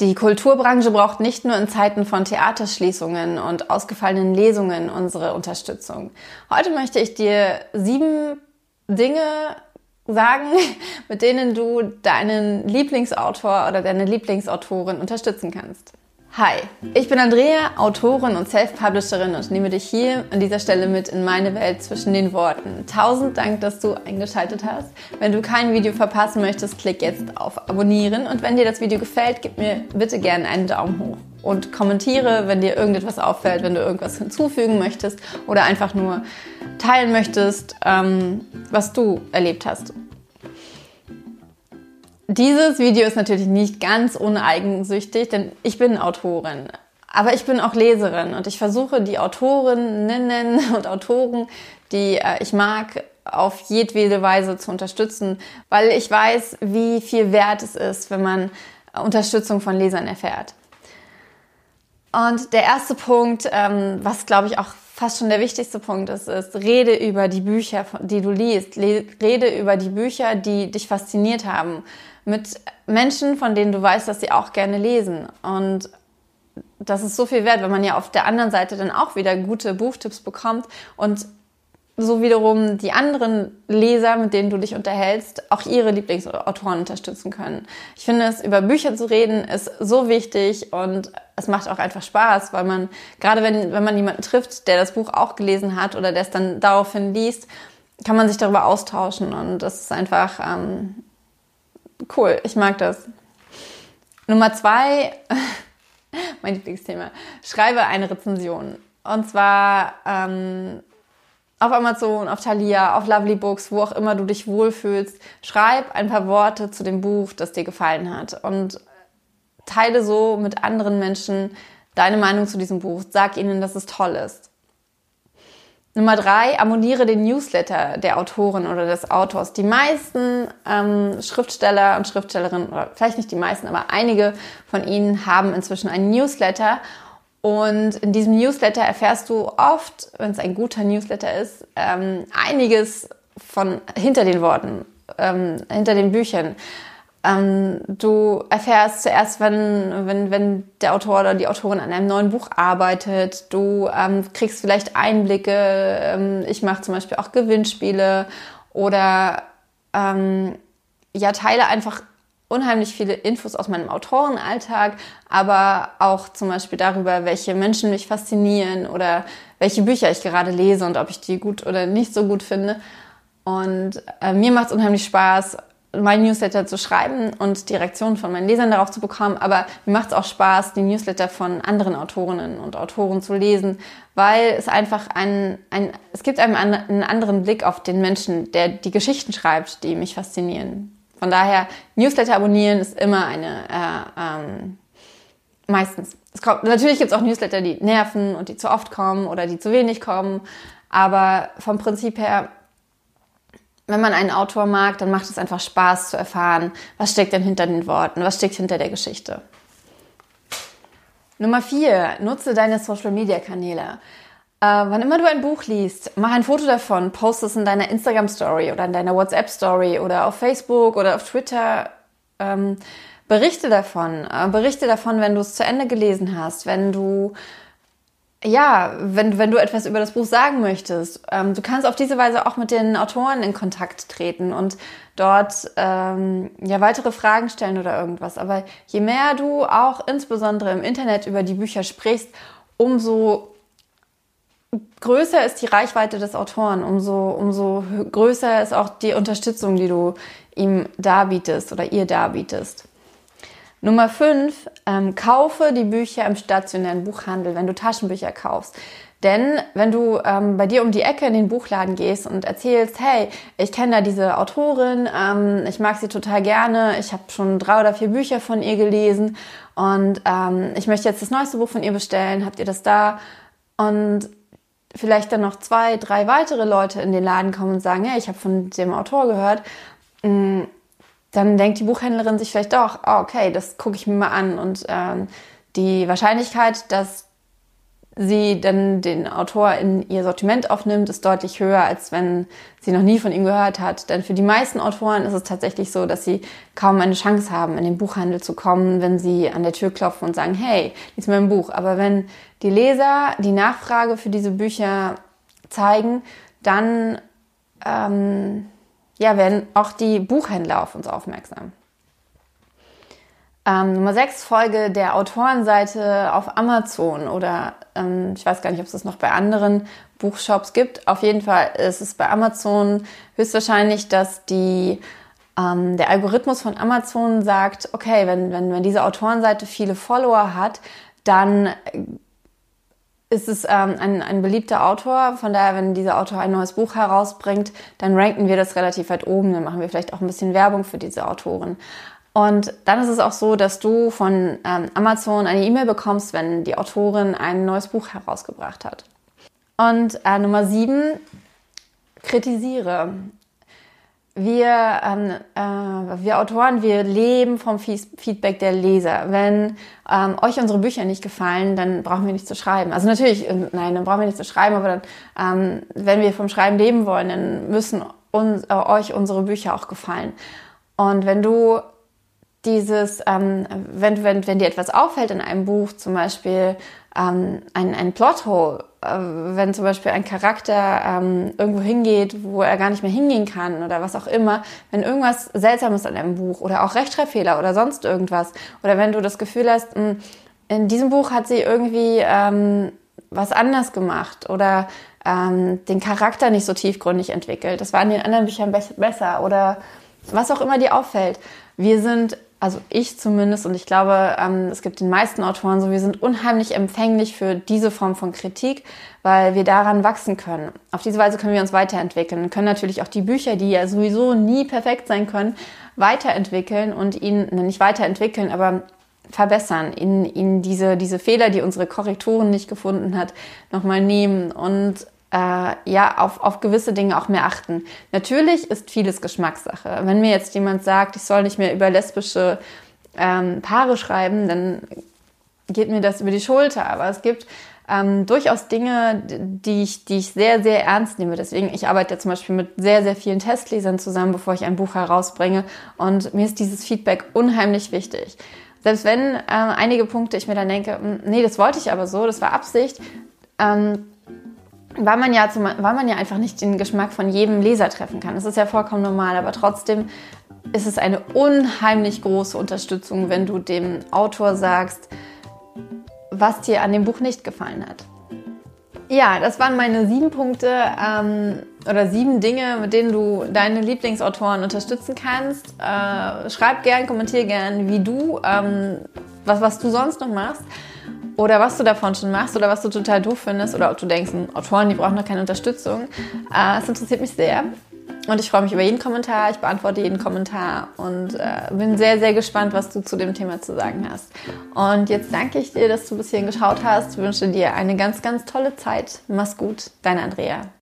Die Kulturbranche braucht nicht nur in Zeiten von Theaterschließungen und ausgefallenen Lesungen unsere Unterstützung. Heute möchte ich dir sieben Dinge sagen, mit denen du deinen Lieblingsautor oder deine Lieblingsautorin unterstützen kannst. Hi, ich bin Andrea, Autorin und Self-Publisherin und nehme dich hier an dieser Stelle mit in meine Welt zwischen den Worten. Tausend Dank, dass du eingeschaltet hast. Wenn du kein Video verpassen möchtest, klick jetzt auf Abonnieren und wenn dir das Video gefällt, gib mir bitte gerne einen Daumen hoch und kommentiere, wenn dir irgendetwas auffällt, wenn du irgendwas hinzufügen möchtest oder einfach nur teilen möchtest, ähm, was du erlebt hast. Dieses Video ist natürlich nicht ganz uneigensüchtig, denn ich bin Autorin. Aber ich bin auch Leserin und ich versuche die Autorinnen und Autoren, die äh, ich mag, auf jedwede Weise zu unterstützen, weil ich weiß, wie viel wert es ist, wenn man Unterstützung von Lesern erfährt. Und der erste Punkt, ähm, was glaube ich auch fast schon der wichtigste Punkt ist, ist, rede über die Bücher, die du liest. Rede über die Bücher, die dich fasziniert haben mit Menschen, von denen du weißt, dass sie auch gerne lesen. Und das ist so viel wert, wenn man ja auf der anderen Seite dann auch wieder gute Buchtipps bekommt und so wiederum die anderen Leser, mit denen du dich unterhältst, auch ihre Lieblingsautoren unterstützen können. Ich finde es, über Bücher zu reden, ist so wichtig und es macht auch einfach Spaß, weil man, gerade wenn, wenn man jemanden trifft, der das Buch auch gelesen hat oder der es dann daraufhin liest, kann man sich darüber austauschen und das ist einfach, ähm, Cool, ich mag das. Nummer zwei, mein Lieblingsthema. Schreibe eine Rezension. Und zwar ähm, auf Amazon, auf Thalia, auf Lovely Books, wo auch immer du dich wohlfühlst. Schreib ein paar Worte zu dem Buch, das dir gefallen hat. Und teile so mit anderen Menschen deine Meinung zu diesem Buch. Sag ihnen, dass es toll ist. Nummer drei, abonniere den Newsletter der Autorin oder des Autors. Die meisten ähm, Schriftsteller und Schriftstellerinnen, oder vielleicht nicht die meisten, aber einige von ihnen haben inzwischen einen Newsletter. Und in diesem Newsletter erfährst du oft, wenn es ein guter Newsletter ist, ähm, einiges von hinter den Worten, ähm, hinter den Büchern. Ähm, du erfährst zuerst, wenn, wenn, wenn der Autor oder die Autorin an einem neuen Buch arbeitet. Du ähm, kriegst vielleicht Einblicke. Ähm, ich mache zum Beispiel auch Gewinnspiele oder ähm, ja, teile einfach unheimlich viele Infos aus meinem Autorenalltag, aber auch zum Beispiel darüber, welche Menschen mich faszinieren oder welche Bücher ich gerade lese und ob ich die gut oder nicht so gut finde. Und äh, mir macht es unheimlich Spaß, mein Newsletter zu schreiben und die Reaktionen von meinen Lesern darauf zu bekommen. Aber mir macht es auch Spaß, die Newsletter von anderen Autorinnen und Autoren zu lesen, weil es einfach ein, ein es gibt einem einen anderen Blick auf den Menschen, der die Geschichten schreibt, die mich faszinieren. Von daher, Newsletter abonnieren ist immer eine, äh, ähm, meistens. Es kommt, natürlich gibt es auch Newsletter, die nerven und die zu oft kommen oder die zu wenig kommen. Aber vom Prinzip her wenn man einen Autor mag, dann macht es einfach Spaß zu erfahren, was steckt denn hinter den Worten, was steckt hinter der Geschichte. Nummer vier, nutze deine Social Media Kanäle. Äh, wann immer du ein Buch liest, mach ein Foto davon, post es in deiner Instagram Story oder in deiner WhatsApp Story oder auf Facebook oder auf Twitter. Ähm, berichte davon. Äh, berichte davon, wenn du es zu Ende gelesen hast, wenn du ja, wenn, wenn du etwas über das Buch sagen möchtest, ähm, du kannst auf diese Weise auch mit den Autoren in Kontakt treten und dort ähm, ja weitere Fragen stellen oder irgendwas. Aber je mehr du auch insbesondere im Internet über die Bücher sprichst, umso größer ist die Reichweite des Autoren, umso, umso größer ist auch die Unterstützung, die du ihm darbietest oder ihr darbietest. Nummer 5, ähm, kaufe die Bücher im stationären Buchhandel, wenn du Taschenbücher kaufst. Denn wenn du ähm, bei dir um die Ecke in den Buchladen gehst und erzählst, hey, ich kenne da diese Autorin, ähm, ich mag sie total gerne, ich habe schon drei oder vier Bücher von ihr gelesen und ähm, ich möchte jetzt das neueste Buch von ihr bestellen, habt ihr das da? Und vielleicht dann noch zwei, drei weitere Leute in den Laden kommen und sagen, hey, ich habe von dem Autor gehört, mm, dann denkt die Buchhändlerin sich vielleicht doch, oh, okay, das gucke ich mir mal an. Und ähm, die Wahrscheinlichkeit, dass sie dann den Autor in ihr Sortiment aufnimmt, ist deutlich höher, als wenn sie noch nie von ihm gehört hat. Denn für die meisten Autoren ist es tatsächlich so, dass sie kaum eine Chance haben, in den Buchhandel zu kommen, wenn sie an der Tür klopfen und sagen, hey, lies mein Buch. Aber wenn die Leser die Nachfrage für diese Bücher zeigen, dann ähm, ja, werden auch die Buchhändler auf uns aufmerksam. Ähm, Nummer 6, Folge der Autorenseite auf Amazon oder ähm, ich weiß gar nicht, ob es das noch bei anderen Buchshops gibt. Auf jeden Fall ist es bei Amazon höchstwahrscheinlich, dass die, ähm, der Algorithmus von Amazon sagt, okay, wenn, wenn, wenn diese Autorenseite viele Follower hat, dann ist es ähm, ein, ein beliebter Autor. Von daher, wenn dieser Autor ein neues Buch herausbringt, dann ranken wir das relativ weit oben. Dann machen wir vielleicht auch ein bisschen Werbung für diese Autoren. Und dann ist es auch so, dass du von ähm, Amazon eine E-Mail bekommst, wenn die Autorin ein neues Buch herausgebracht hat. Und äh, Nummer sieben, kritisiere. Wir, ähm, äh, wir Autoren, wir leben vom Feedback der Leser. Wenn ähm, euch unsere Bücher nicht gefallen, dann brauchen wir nicht zu schreiben. Also natürlich, äh, nein, dann brauchen wir nicht zu schreiben, aber dann, ähm, wenn wir vom Schreiben leben wollen, dann müssen uns, äh, euch unsere Bücher auch gefallen. Und wenn du dieses, ähm, wenn, wenn, wenn dir etwas auffällt in einem Buch, zum Beispiel ähm, ein, ein Plothole, äh, wenn zum Beispiel ein Charakter ähm, irgendwo hingeht, wo er gar nicht mehr hingehen kann oder was auch immer, wenn irgendwas Seltsames an einem Buch oder auch Rechtschreibfehler oder sonst irgendwas, oder wenn du das Gefühl hast, mh, hm, in diesem Buch hat sie irgendwie ähm, was anders gemacht oder ähm, den Charakter nicht so tiefgründig entwickelt, das war in den anderen Büchern be besser oder was auch immer dir auffällt. Wir sind also ich zumindest und ich glaube, ähm, es gibt den meisten Autoren so, wir sind unheimlich empfänglich für diese Form von Kritik, weil wir daran wachsen können. Auf diese Weise können wir uns weiterentwickeln und können natürlich auch die Bücher, die ja sowieso nie perfekt sein können, weiterentwickeln und ihn, nicht weiterentwickeln, aber verbessern, ihnen, ihnen diese, diese Fehler, die unsere Korrekturen nicht gefunden hat, nochmal nehmen und äh, ja, auf, auf gewisse Dinge auch mehr achten. Natürlich ist vieles Geschmackssache. Wenn mir jetzt jemand sagt, ich soll nicht mehr über lesbische ähm, Paare schreiben, dann geht mir das über die Schulter. Aber es gibt ähm, durchaus Dinge, die ich, die ich sehr, sehr ernst nehme. Deswegen, ich arbeite ja zum Beispiel mit sehr, sehr vielen Testlesern zusammen, bevor ich ein Buch herausbringe. Und mir ist dieses Feedback unheimlich wichtig. Selbst wenn äh, einige Punkte ich mir dann denke, hm, nee, das wollte ich aber so, das war Absicht, ähm, weil man ja zum, weil man ja einfach nicht den Geschmack von jedem Leser treffen kann. Das ist ja vollkommen normal, aber trotzdem ist es eine unheimlich große Unterstützung, wenn du dem Autor sagst, was dir an dem Buch nicht gefallen hat. Ja, das waren meine sieben Punkte ähm, oder sieben Dinge, mit denen du deine Lieblingsautoren unterstützen kannst. Äh, schreib gern, kommentier gern, wie du, ähm, was, was du sonst noch machst oder was du davon schon machst oder was du total doof findest oder ob du denkst, Autoren, die brauchen noch keine Unterstützung. Äh, es interessiert mich sehr. Und ich freue mich über jeden Kommentar, ich beantworte jeden Kommentar und äh, bin sehr, sehr gespannt, was du zu dem Thema zu sagen hast. Und jetzt danke ich dir, dass du bis hierhin geschaut hast, wünsche dir eine ganz, ganz tolle Zeit. Mach's gut, deine Andrea.